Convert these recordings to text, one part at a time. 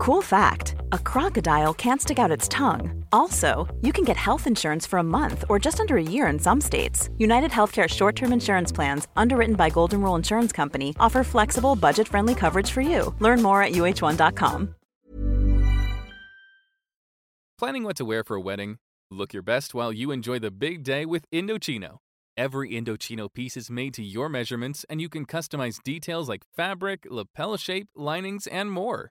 Cool fact a crocodile can't stick out its tongue. Also, you can get health insurance for a month or just under a year in some states. United Healthcare short term insurance plans, underwritten by Golden Rule Insurance Company, offer flexible, budget friendly coverage for you. Learn more at uh1.com. Planning what to wear for a wedding? Look your best while you enjoy the big day with Indochino. Every Indochino piece is made to your measurements, and you can customize details like fabric, lapel shape, linings, and more.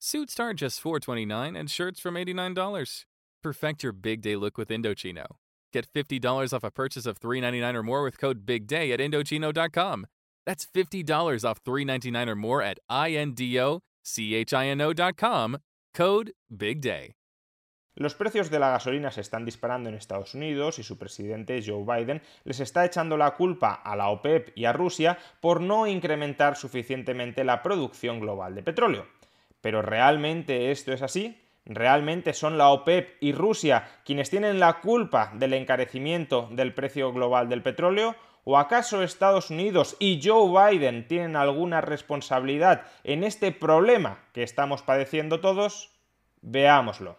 Suits start just $429 and shirts from $89. Perfect your big day look with Indochino. Get $50 off a purchase of $399 or more with code BIGDAY at Indochino.com. That's $50 off $399 or more at INDOCHINO.com. Code BIGDAY. Los precios de la gasolina se están disparando en Estados Unidos y su presidente Joe Biden les está echando la culpa a la OPEP y a Rusia por no incrementar suficientemente la producción global de petróleo. Pero ¿realmente esto es así? ¿Realmente son la OPEP y Rusia quienes tienen la culpa del encarecimiento del precio global del petróleo? ¿O acaso Estados Unidos y Joe Biden tienen alguna responsabilidad en este problema que estamos padeciendo todos? Veámoslo.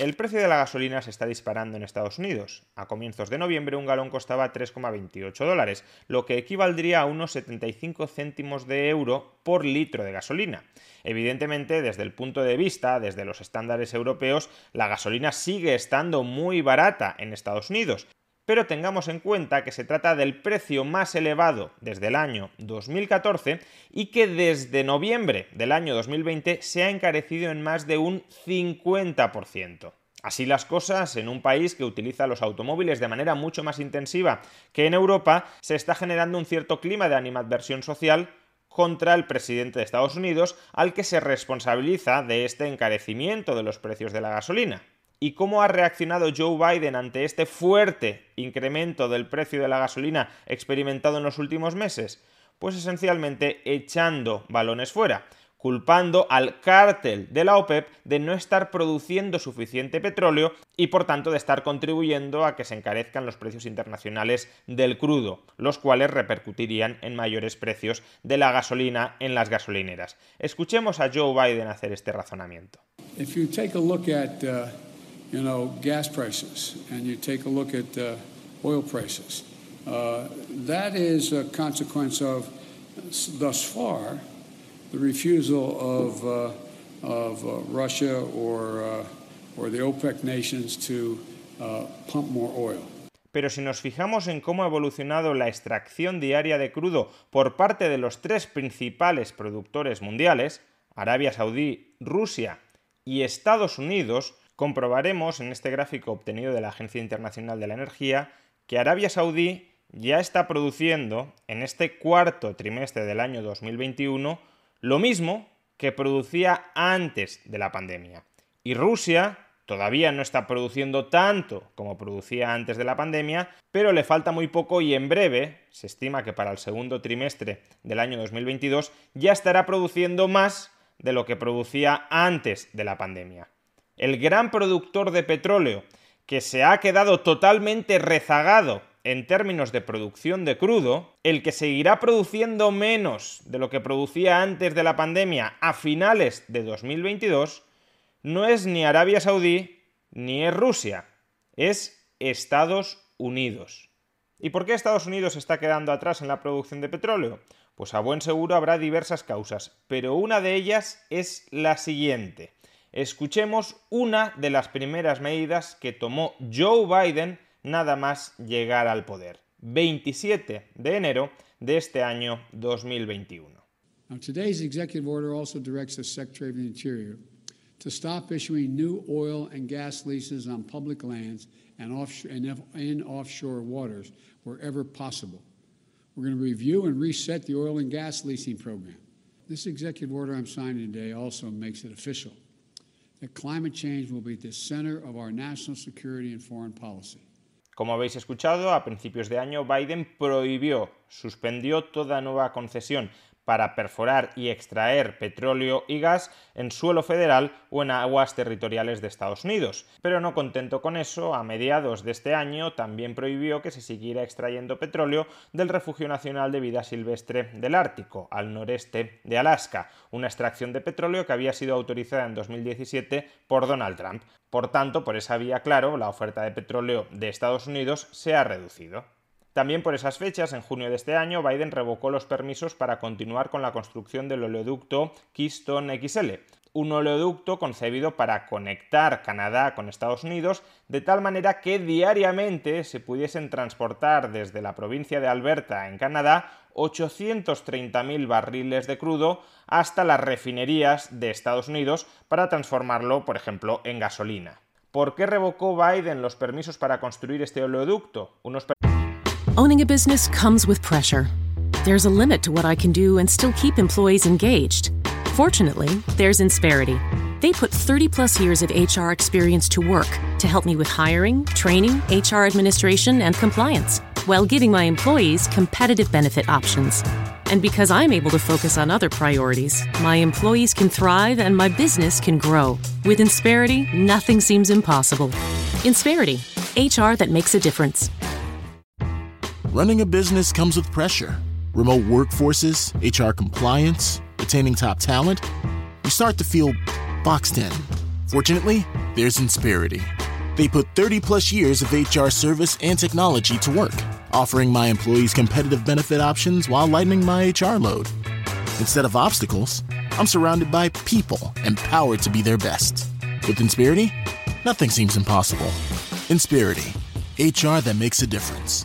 El precio de la gasolina se está disparando en Estados Unidos. A comienzos de noviembre un galón costaba 3,28 dólares, lo que equivaldría a unos 75 céntimos de euro por litro de gasolina. Evidentemente, desde el punto de vista, desde los estándares europeos, la gasolina sigue estando muy barata en Estados Unidos, pero tengamos en cuenta que se trata del precio más elevado desde el año 2014 y que desde noviembre del año 2020 se ha encarecido en más de un 50%. Así las cosas, en un país que utiliza los automóviles de manera mucho más intensiva que en Europa, se está generando un cierto clima de animadversión social contra el presidente de Estados Unidos, al que se responsabiliza de este encarecimiento de los precios de la gasolina. ¿Y cómo ha reaccionado Joe Biden ante este fuerte incremento del precio de la gasolina experimentado en los últimos meses? Pues esencialmente echando balones fuera culpando al cártel de la OPEP de no estar produciendo suficiente petróleo y por tanto de estar contribuyendo a que se encarezcan los precios internacionales del crudo, los cuales repercutirían en mayores precios de la gasolina en las gasolineras. Escuchemos a Joe Biden hacer este razonamiento. A uh, you know, gas prices and you take a look at uh, oil prices, uh, that is a consequence of thus far the refusal of, uh, of uh, Russia or, uh, or the OPEC nations to uh, pump more oil. Pero si nos fijamos en cómo ha evolucionado la extracción diaria de crudo por parte de los tres principales productores mundiales, Arabia Saudí, Rusia y Estados Unidos, comprobaremos en este gráfico obtenido de la Agencia Internacional de la Energía que Arabia Saudí ya está produciendo en este cuarto trimestre del año 2021 lo mismo que producía antes de la pandemia. Y Rusia todavía no está produciendo tanto como producía antes de la pandemia, pero le falta muy poco y en breve, se estima que para el segundo trimestre del año 2022, ya estará produciendo más de lo que producía antes de la pandemia. El gran productor de petróleo, que se ha quedado totalmente rezagado en términos de producción de crudo, el que seguirá produciendo menos de lo que producía antes de la pandemia a finales de 2022, no es ni Arabia Saudí ni es Rusia, es Estados Unidos. ¿Y por qué Estados Unidos está quedando atrás en la producción de petróleo? Pues a buen seguro habrá diversas causas, pero una de ellas es la siguiente. Escuchemos una de las primeras medidas que tomó Joe Biden nada más llegar al poder. 27 de enero de este año 2021. Now, today's executive order also directs the Secretary of the Interior to stop issuing new oil and gas leases on public lands and, offshore, and in offshore waters wherever possible. We're going to review and reset the oil and gas leasing program. This executive order I'm signing today also makes it official Como habéis escuchado, a principios de año Biden prohibió, suspendió toda nueva concesión para perforar y extraer petróleo y gas en suelo federal o en aguas territoriales de Estados Unidos. Pero no contento con eso, a mediados de este año también prohibió que se siguiera extrayendo petróleo del Refugio Nacional de Vida Silvestre del Ártico, al noreste de Alaska, una extracción de petróleo que había sido autorizada en 2017 por Donald Trump. Por tanto, por esa vía, claro, la oferta de petróleo de Estados Unidos se ha reducido. También por esas fechas, en junio de este año, Biden revocó los permisos para continuar con la construcción del oleoducto Keystone XL, un oleoducto concebido para conectar Canadá con Estados Unidos de tal manera que diariamente se pudiesen transportar desde la provincia de Alberta en Canadá 830.000 barriles de crudo hasta las refinerías de Estados Unidos para transformarlo, por ejemplo, en gasolina. ¿Por qué revocó Biden los permisos para construir este oleoducto? Unos Owning a business comes with pressure. There's a limit to what I can do and still keep employees engaged. Fortunately, there's Insperity. They put 30 plus years of HR experience to work to help me with hiring, training, HR administration, and compliance, while giving my employees competitive benefit options. And because I'm able to focus on other priorities, my employees can thrive and my business can grow. With Insperity, nothing seems impossible. Insperity, HR that makes a difference. Running a business comes with pressure remote workforces, HR compliance, retaining top talent. You start to feel boxed in. Fortunately, there's Insperity. They put 30 plus years of HR service and technology to work, offering my employees competitive benefit options while lightening my HR load. Instead of obstacles, I'm surrounded by people empowered to be their best. With Insperity, nothing seems impossible. Insperity, HR that makes a difference.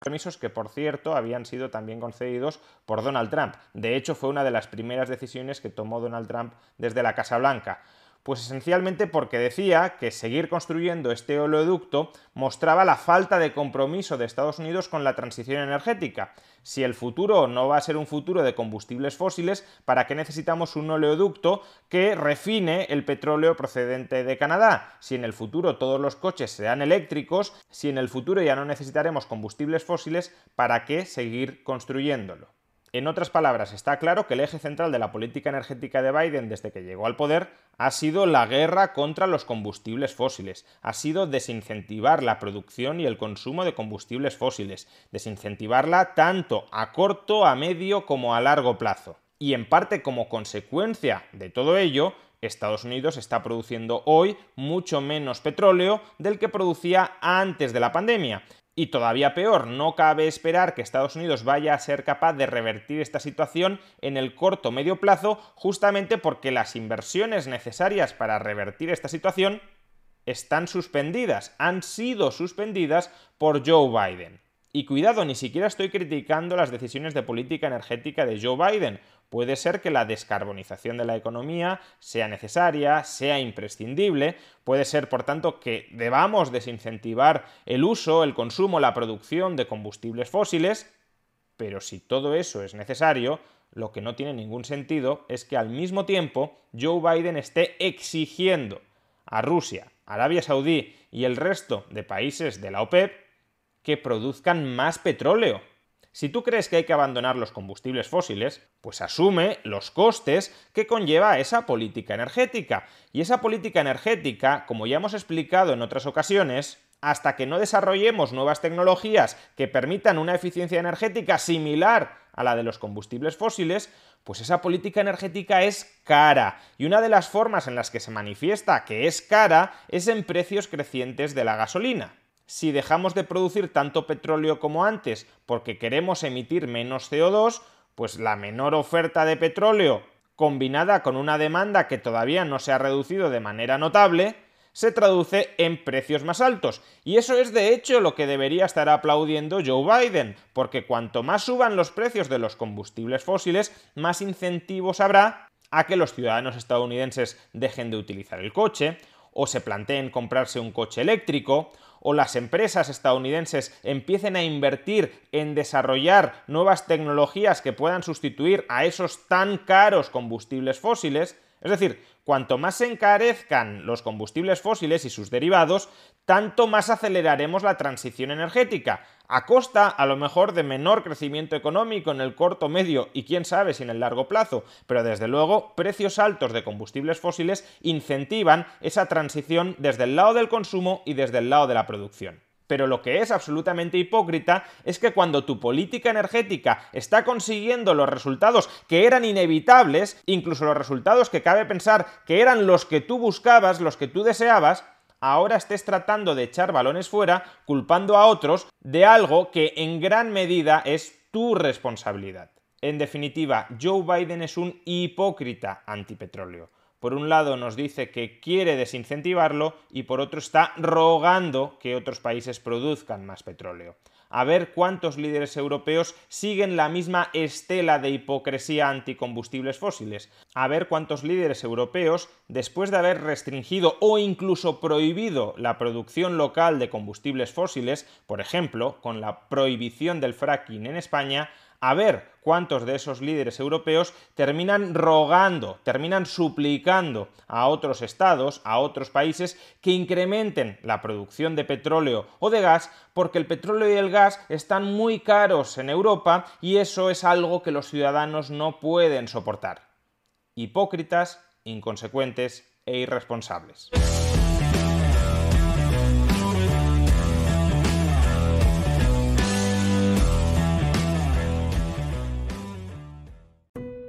888 532 3500. Permisos que, por cierto, habían sido también concedidos por Donald Trump. De hecho, fue una de las primeras decisiones que tomó Donald Trump desde la Casa Blanca. Pues esencialmente porque decía que seguir construyendo este oleoducto mostraba la falta de compromiso de Estados Unidos con la transición energética. Si el futuro no va a ser un futuro de combustibles fósiles, ¿para qué necesitamos un oleoducto que refine el petróleo procedente de Canadá? Si en el futuro todos los coches serán eléctricos, si en el futuro ya no necesitaremos combustibles fósiles, ¿para qué seguir construyéndolo? En otras palabras, está claro que el eje central de la política energética de Biden desde que llegó al poder ha sido la guerra contra los combustibles fósiles, ha sido desincentivar la producción y el consumo de combustibles fósiles, desincentivarla tanto a corto, a medio como a largo plazo. Y en parte como consecuencia de todo ello, Estados Unidos está produciendo hoy mucho menos petróleo del que producía antes de la pandemia. Y todavía peor, no cabe esperar que Estados Unidos vaya a ser capaz de revertir esta situación en el corto o medio plazo, justamente porque las inversiones necesarias para revertir esta situación están suspendidas, han sido suspendidas por Joe Biden. Y cuidado, ni siquiera estoy criticando las decisiones de política energética de Joe Biden. Puede ser que la descarbonización de la economía sea necesaria, sea imprescindible, puede ser, por tanto, que debamos desincentivar el uso, el consumo, la producción de combustibles fósiles, pero si todo eso es necesario, lo que no tiene ningún sentido es que al mismo tiempo Joe Biden esté exigiendo a Rusia, Arabia Saudí y el resto de países de la OPEP que produzcan más petróleo. Si tú crees que hay que abandonar los combustibles fósiles, pues asume los costes que conlleva esa política energética. Y esa política energética, como ya hemos explicado en otras ocasiones, hasta que no desarrollemos nuevas tecnologías que permitan una eficiencia energética similar a la de los combustibles fósiles, pues esa política energética es cara. Y una de las formas en las que se manifiesta que es cara es en precios crecientes de la gasolina si dejamos de producir tanto petróleo como antes porque queremos emitir menos CO2, pues la menor oferta de petróleo combinada con una demanda que todavía no se ha reducido de manera notable, se traduce en precios más altos. Y eso es de hecho lo que debería estar aplaudiendo Joe Biden, porque cuanto más suban los precios de los combustibles fósiles, más incentivos habrá a que los ciudadanos estadounidenses dejen de utilizar el coche, o se planteen comprarse un coche eléctrico, o las empresas estadounidenses empiecen a invertir en desarrollar nuevas tecnologías que puedan sustituir a esos tan caros combustibles fósiles, es decir, cuanto más se encarezcan los combustibles fósiles y sus derivados, tanto más aceleraremos la transición energética, a costa a lo mejor de menor crecimiento económico en el corto, medio y quién sabe si en el largo plazo, pero desde luego precios altos de combustibles fósiles incentivan esa transición desde el lado del consumo y desde el lado de la producción. Pero lo que es absolutamente hipócrita es que cuando tu política energética está consiguiendo los resultados que eran inevitables, incluso los resultados que cabe pensar que eran los que tú buscabas, los que tú deseabas, ahora estés tratando de echar balones fuera, culpando a otros de algo que en gran medida es tu responsabilidad. En definitiva, Joe Biden es un hipócrita antipetróleo. Por un lado nos dice que quiere desincentivarlo y por otro está rogando que otros países produzcan más petróleo. A ver cuántos líderes europeos siguen la misma estela de hipocresía anticombustibles fósiles, a ver cuántos líderes europeos, después de haber restringido o incluso prohibido la producción local de combustibles fósiles, por ejemplo, con la prohibición del fracking en España, a ver cuántos de esos líderes europeos terminan rogando, terminan suplicando a otros estados, a otros países, que incrementen la producción de petróleo o de gas, porque el petróleo y el gas están muy caros en Europa y eso es algo que los ciudadanos no pueden soportar. Hipócritas, inconsecuentes e irresponsables.